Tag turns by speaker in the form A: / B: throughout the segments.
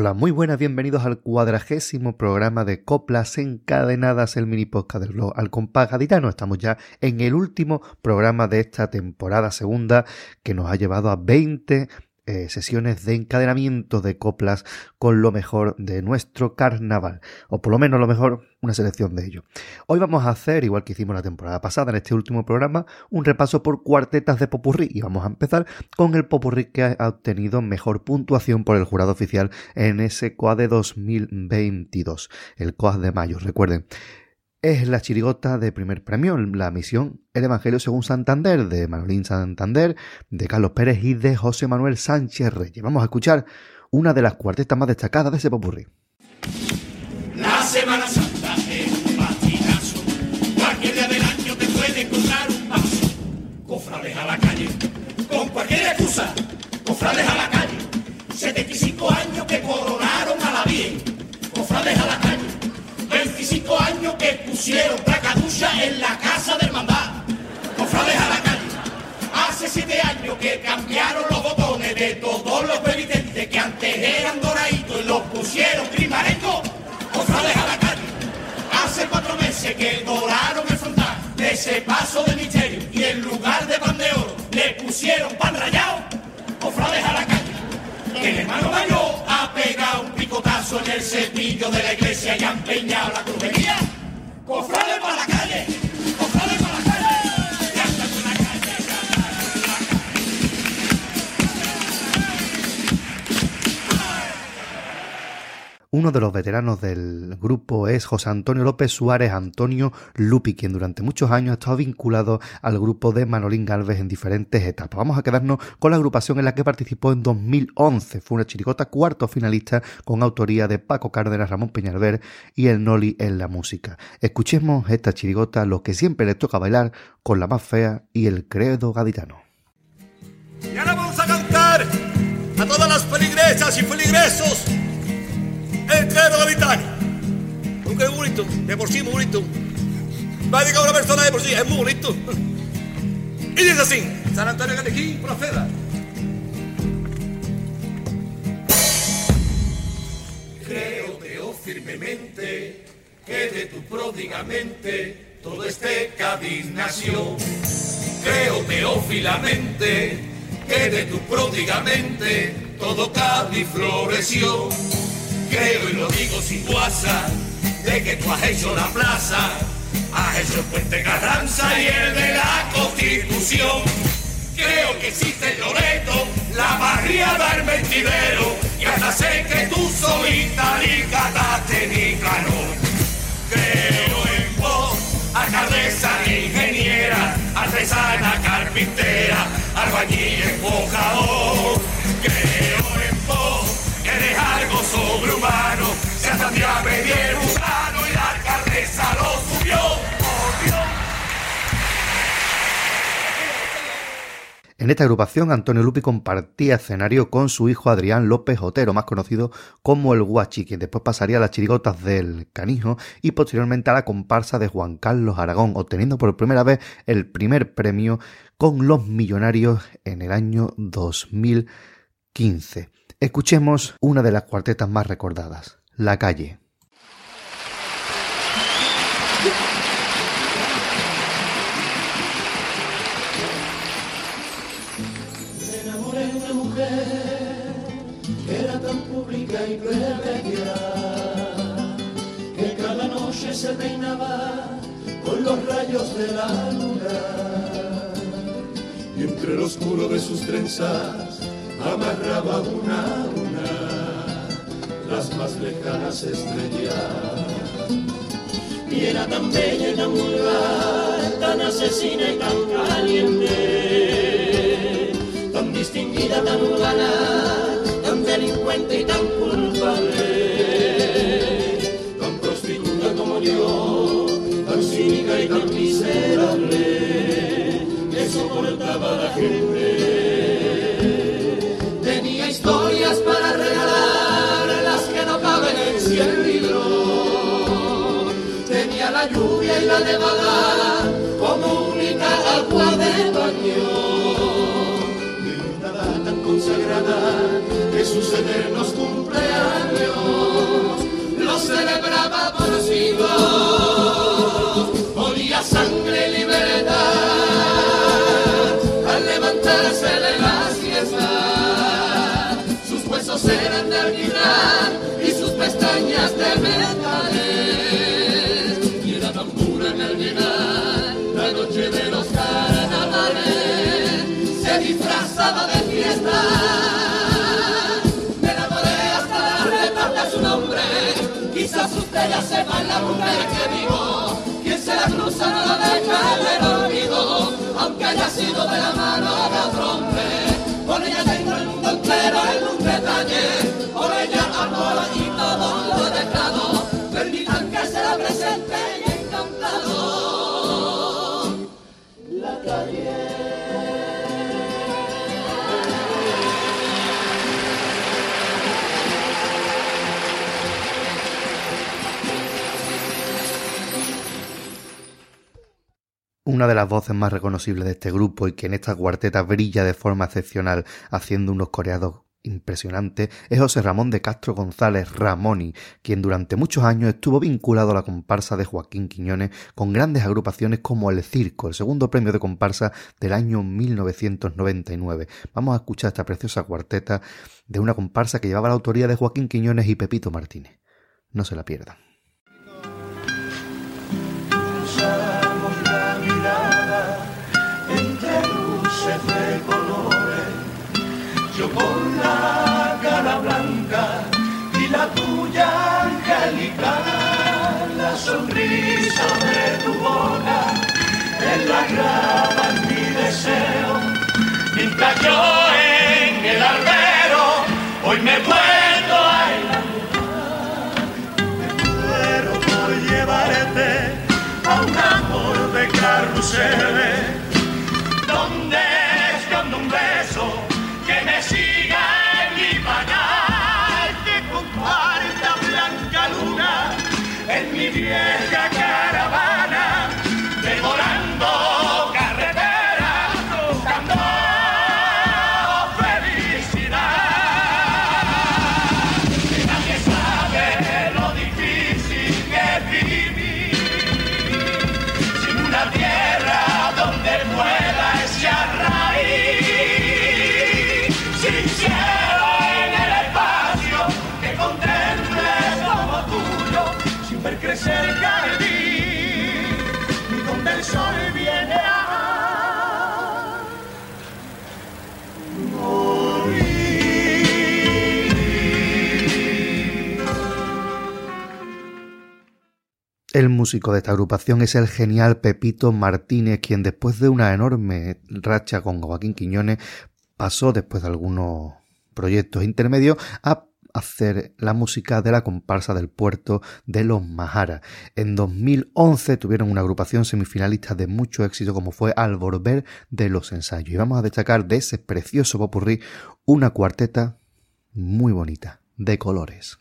A: Hola, muy buenas, bienvenidos al cuadragésimo programa de Coplas Encadenadas, el mini podcast del blog Al Compás Gaditano. Estamos ya en el último programa de esta temporada segunda que nos ha llevado a 20 eh, sesiones de encadenamiento de coplas con lo mejor de nuestro carnaval, o por lo menos lo mejor, una selección de ello. Hoy vamos a hacer, igual que hicimos la temporada pasada en este último programa, un repaso por cuartetas de popurrí y vamos a empezar con el popurrí que ha obtenido mejor puntuación por el jurado oficial en ese de 2022, el COAD de mayo, recuerden es la chirigota de primer premio, la misión El Evangelio según Santander, de Manolín Santander, de Carlos Pérez y de José Manuel Sánchez Reyes. Vamos a escuchar una de las cuartetas más destacadas de ese popurrí.
B: La Semana Santa es un patinazo, cualquier día del año te puede encontrar un paso. Cofrades a la calle, con cualquier excusa, cofrades a la calle, 75 años que coronaron 25 años que pusieron placaducha en la casa del hermandad. Cofrades a la calle. Hace siete años que cambiaron los botones de todos los penitentes que antes eran doraditos y los pusieron grimarengos. Cofrades a la calle. Hace cuatro meses que doraron el frontal de ese paso de misterio y en lugar de pan de oro le pusieron pan rayado. Cofrades a la calle. Que el hermano mayor ha pegado un picotazo en el cepillo de la iglesia y ha empeñado la crujería. Cofrade para la calle,
A: Uno de los veteranos del grupo es José Antonio López Suárez Antonio Lupi, quien durante muchos años ha estado vinculado al grupo de Manolín Galvez en diferentes etapas. Vamos a quedarnos con la agrupación en la que participó en 2011. Fue una chirigota cuarto finalista con autoría de Paco Cárdenas, Ramón Peñalver y el Noli en la música. Escuchemos esta chirigota, lo que siempre les toca bailar con la más fea y el credo gaditano.
C: Y ahora vamos a cantar a todas las feligresas y feligresos el credo gaditano. Un credo bonito, de por sí muy bonito. Va a dedicar a una persona de por sí, es muy bonito. Y dice así, San Antonio Gatequín, proceda.
B: Creo, creo firmemente que de tu pródiga mente todo este Cádiz nació. Creo teófilamente que de tu pródiga mente todo Cádiz floreció. Creo y lo digo sin guasa de que tú has hecho la plaza, has hecho el puente Carranza y el de la Constitución. Creo que existe el Loreto, la barriada, el mentidero, y hasta sé que tú solita ni cataste ni canón. Creo en vos, alcaldesa, ingeniera, artesana, carpintera, albañil, empojador. En
A: esta agrupación, Antonio Lupi compartía escenario con su hijo Adrián López Otero, más conocido como el Guachi, quien después pasaría a las chirigotas del Canijo y posteriormente a la comparsa de Juan Carlos Aragón, obteniendo por primera vez el primer premio con los Millonarios en el año 2015. Escuchemos una de las cuartetas más recordadas, La Calle.
D: Con los rayos de la luna. Y entre lo oscuro de sus trenzas amarraba una a una las más lejanas estrellas. Y era tan bella y tan vulgar, tan asesina y tan caliente, tan distinguida, tan urbana, la gente. Tenía historias para regalar, las que no caben en cien libros. Tenía la lluvia y la nevada como única agua de baño. Inundada tan consagrada que sus eternos cumpleaños
E: los celebraba por siglos. Olía sangre Ya sepa la mujer que vivo. Quien se la cruza no la deja en el olvido, aunque haya sido de la mano de otro hombre. Con ella tengo el mundo entero en un detalle,
A: Una de las voces más reconocibles de este grupo y que en esta cuarteta brilla de forma excepcional haciendo unos coreados impresionantes es José Ramón de Castro González Ramoni, quien durante muchos años estuvo vinculado a la comparsa de Joaquín Quiñones con grandes agrupaciones como El Circo, el segundo premio de comparsa del año 1999. Vamos a escuchar esta preciosa cuarteta de una comparsa que llevaba la autoría de Joaquín Quiñones y Pepito Martínez. No se la pierdan.
D: Con la cara blanca y la tuya angelical. La sonrisa de tu boca es la grava en mi deseo. Mientras yo en el albero hoy me puedo a pero por llevarte a un amor de carruseles El
A: músico de esta agrupación es el genial Pepito Martínez, quien después de una enorme racha con Joaquín Quiñones pasó después de algunos proyectos intermedios a hacer la música de la comparsa del puerto de los Majara. En 2011 tuvieron una agrupación semifinalista de mucho éxito como fue Al volver de los ensayos. Y vamos a destacar de ese precioso popurrí una cuarteta muy bonita, de colores.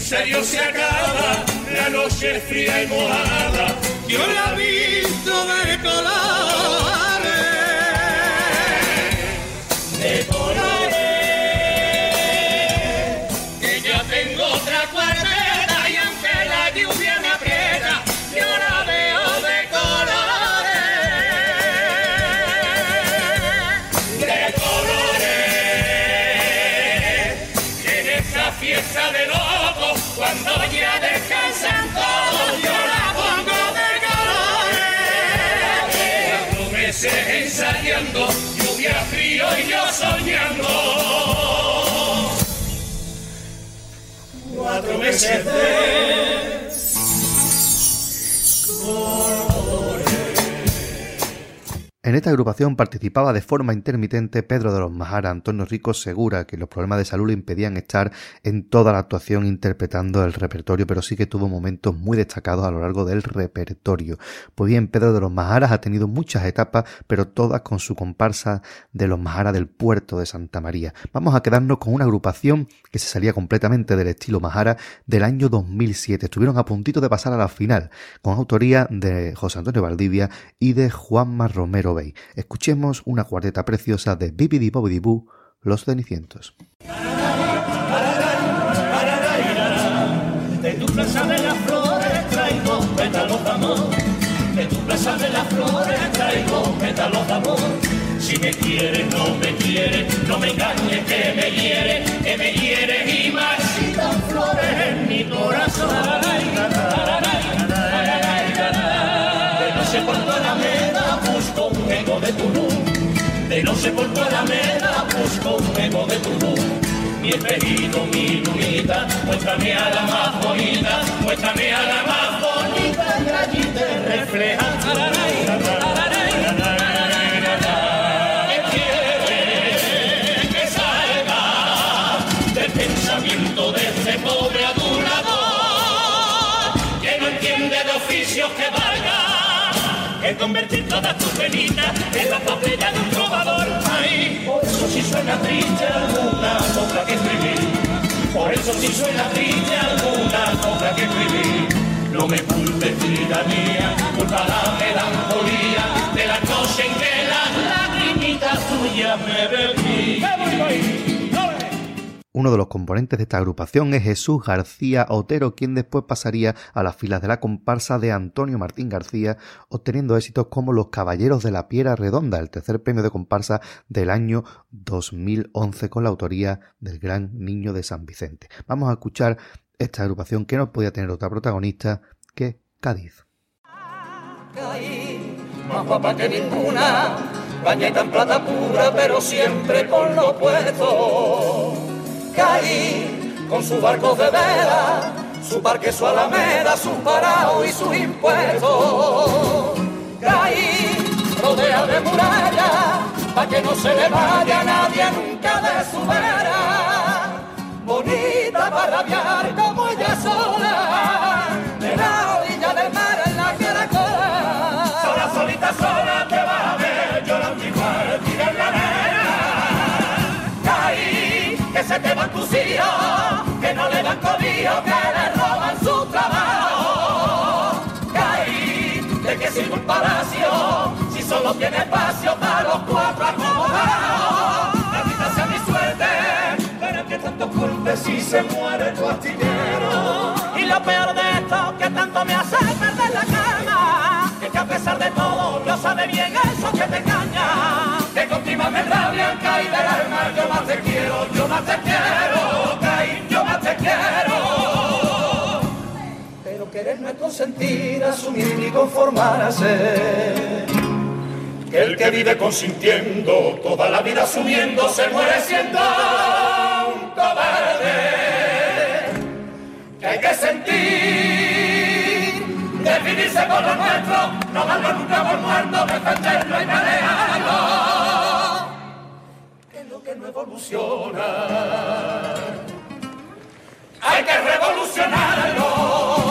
B: El ensayo se acaba, la noche fría y mojada, yo la visto de. Cuatro
A: esta agrupación participaba de forma intermitente Pedro de los Majara, Antonio Rico Segura, que los problemas de salud le impedían estar en toda la actuación interpretando el repertorio, pero sí que tuvo momentos muy destacados a lo largo del repertorio. Pues bien, Pedro de los Majaras ha tenido muchas etapas, pero todas con su comparsa de los Majara del puerto de Santa María. Vamos a quedarnos con una agrupación que se salía completamente del estilo Majara del año 2007. Estuvieron a puntito de pasar a la final, con autoría de José Antonio Valdivia y de Juanma Romero Bey. Escuchemos una cuarteta preciosa de Bibidi Bobidi Boo Los Cenicientos.
D: De tu plaza de las flores traigo pétalos de amor. De tu plaza de las flores traigo pétalos de amor. Si me quieres, no me quieres, no me engañes que me hiere, que me hiere y marchitan flores en mi corazón. De no sé tu de tu luz. De no sé por tu alameda busco un eco de tu luz. Mi espejito, mi lunita, muéstrame a la más bonita, muéstrame a la más bonita y allí te refleja ¿Qué quiere que pensamiento de este pobre adulador que no entiende de oficios que valga que convertir todas tus penitas en la papella de un trovador. Ay, por eso si suena triste alguna copla que escribir, por eso si suena triste alguna copla que escribir. No me culpes, vida mía, culpa la melancolía de la noche en que las lagrimitas tuyas me bebí.
A: Uno de los componentes de esta agrupación es Jesús García Otero, quien después pasaría a las filas de la comparsa de Antonio Martín García, obteniendo éxitos como Los Caballeros de la Piedra Redonda, el tercer premio de comparsa del año 2011 con la autoría del gran niño de San Vicente. Vamos a escuchar esta agrupación que no podía tener otra protagonista que Cádiz.
D: Con sus barcos de vela, su parque, su alameda, sus parados y sus impuestos. Caí rodea de muralla, pa' que no se le vaya nadie nunca de su vera. Bonita para rabiar como tiene espacio para los cuatro acomodados. Maldita sea mi suerte, pero que tanto culpe si se muere tu astillero. Y lo peor de esto, que tanto me hace perder la calma, es que a pesar de todo, lo sabe bien eso que te engaña. Que contigo me rabian, caí del alma, yo más te quiero, yo más te quiero, caí, yo más te quiero. Pero querer no es consentir, asumir ni conformarse. Que el que vive consintiendo, toda la vida asumiendo, se muere siendo un cobarde. Que hay que sentir, definirse por lo nuestro, no darlo nunca por muerto, defenderlo y manejarlo. Que es lo que no evoluciona. Hay que revolucionarlo.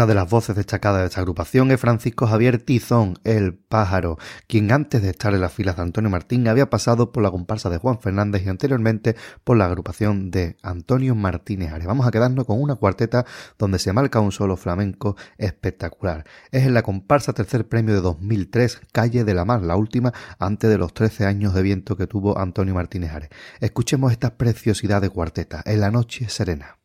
A: Una de las voces destacadas de esta agrupación es Francisco Javier Tizón, el pájaro, quien antes de estar en las filas de Antonio Martín había pasado por la comparsa de Juan Fernández y anteriormente por la agrupación de Antonio Martínez Ares. Vamos a quedarnos con una cuarteta donde se marca un solo flamenco espectacular. Es en la comparsa tercer premio de 2003, Calle de la Mar, la última antes de los 13 años de viento que tuvo Antonio Martínez Ares. Escuchemos esta preciosidad de cuarteta, En la noche serena.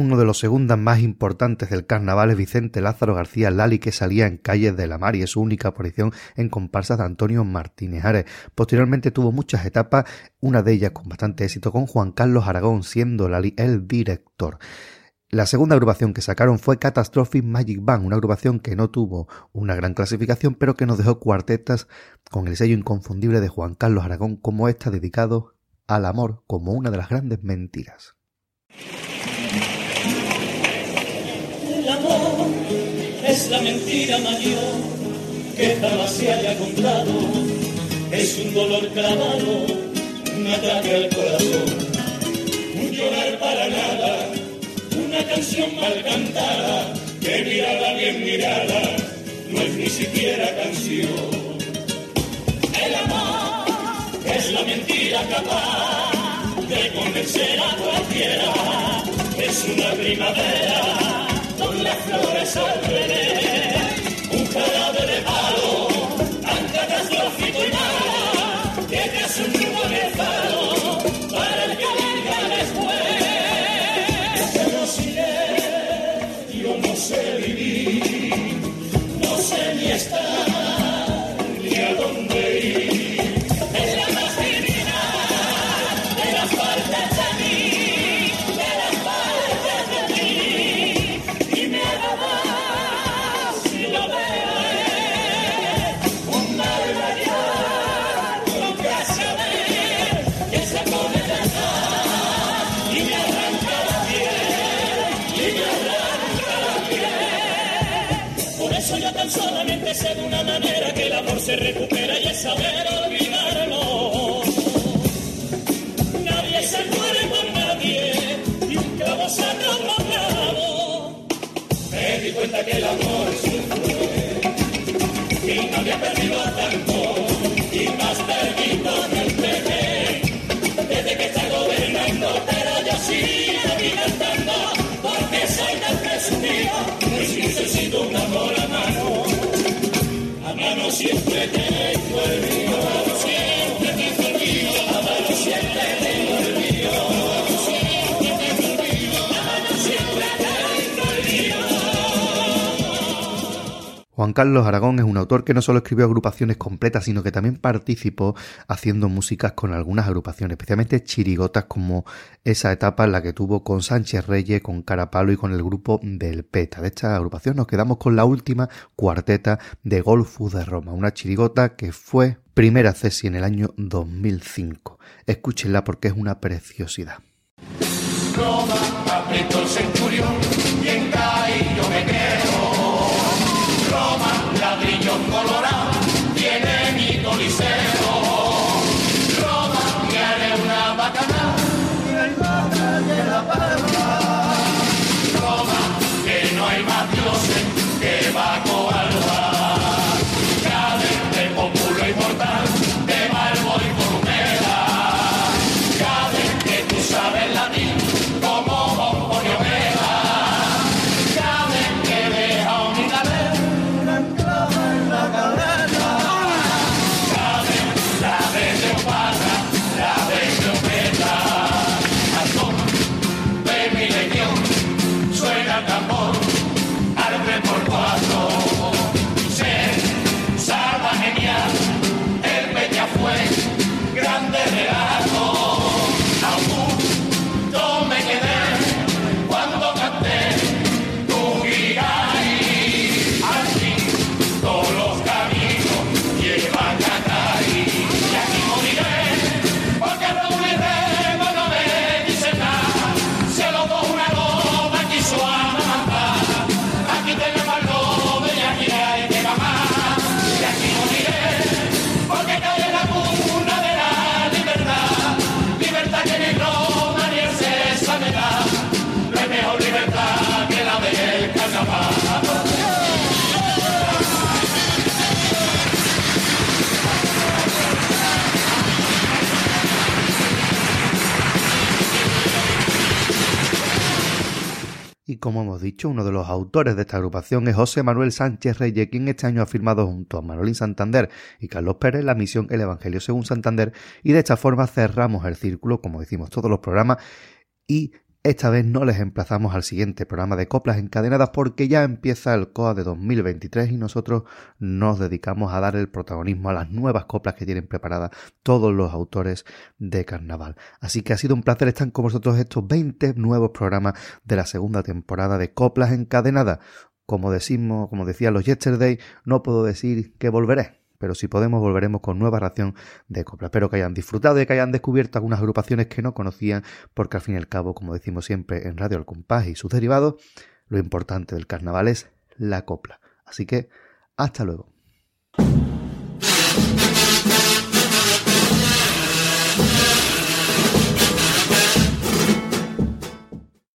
A: Uno de los segundas más importantes del carnaval es Vicente Lázaro García Lali, que salía en calles de la mar y es su única aparición en comparsas de Antonio Martínez Ares. Posteriormente tuvo muchas etapas, una de ellas con bastante éxito con Juan Carlos Aragón, siendo Lali el director. La segunda agrupación que sacaron fue Catastrophic Magic Band, una agrupación que no tuvo una gran clasificación, pero que nos dejó cuartetas con el sello inconfundible de Juan Carlos Aragón, como esta dedicado al amor como una de las grandes mentiras.
D: La mentira mayor que jamás se haya contado. Es un dolor clavado, un ataque al corazón, un llorar para nada, una canción mal cantada, que mirada bien mirada, no es ni siquiera canción. El amor es la mentira capaz de convencer a cualquiera, es una primavera con las flores al solamente sé de una manera que el amor se recupera y es saber olvidarlo. Nadie se muere por nadie y un clavo saca otro clavo. Me di cuenta que el amor es a mano
A: Juan Carlos Aragón es un autor que no solo escribió agrupaciones completas, sino que también participó haciendo músicas con algunas agrupaciones, especialmente chirigotas como esa etapa en la que tuvo con Sánchez Reyes, con Carapalo y con el grupo del PETA. De esta agrupación nos quedamos con la última cuarteta de Golfo de Roma, una chirigota que fue primera cesi en el año 2005. Escúchenla porque es una preciosidad.
F: Roma,
A: como hemos dicho, uno de los autores de esta agrupación es José Manuel Sánchez Reyes, quien este año ha firmado junto a Manolín Santander y Carlos Pérez la misión El Evangelio según Santander y de esta forma cerramos el círculo, como decimos todos los programas, y Esta vez no les emplazamos al siguiente programa de coplas encadenadas porque ya empieza el COA de 2023 y nosotros nos dedicamos a dar el protagonismo a las nuevas coplas que tienen preparadas todos los autores de carnaval. Así que ha sido un placer estar con vosotros estos 20 nuevos programas de la segunda temporada de coplas encadenadas. Como decimos, como decía los Yesterday, no puedo decir que volveré pero si podemos volveremos con nueva ración de copla. Espero que hayan disfrutado y que hayan descubierto algunas agrupaciones que no conocían, porque al fin y al cabo, como decimos siempre en Radio Al Compás y sus derivados, lo importante del carnaval es la copla. Así que, hasta luego.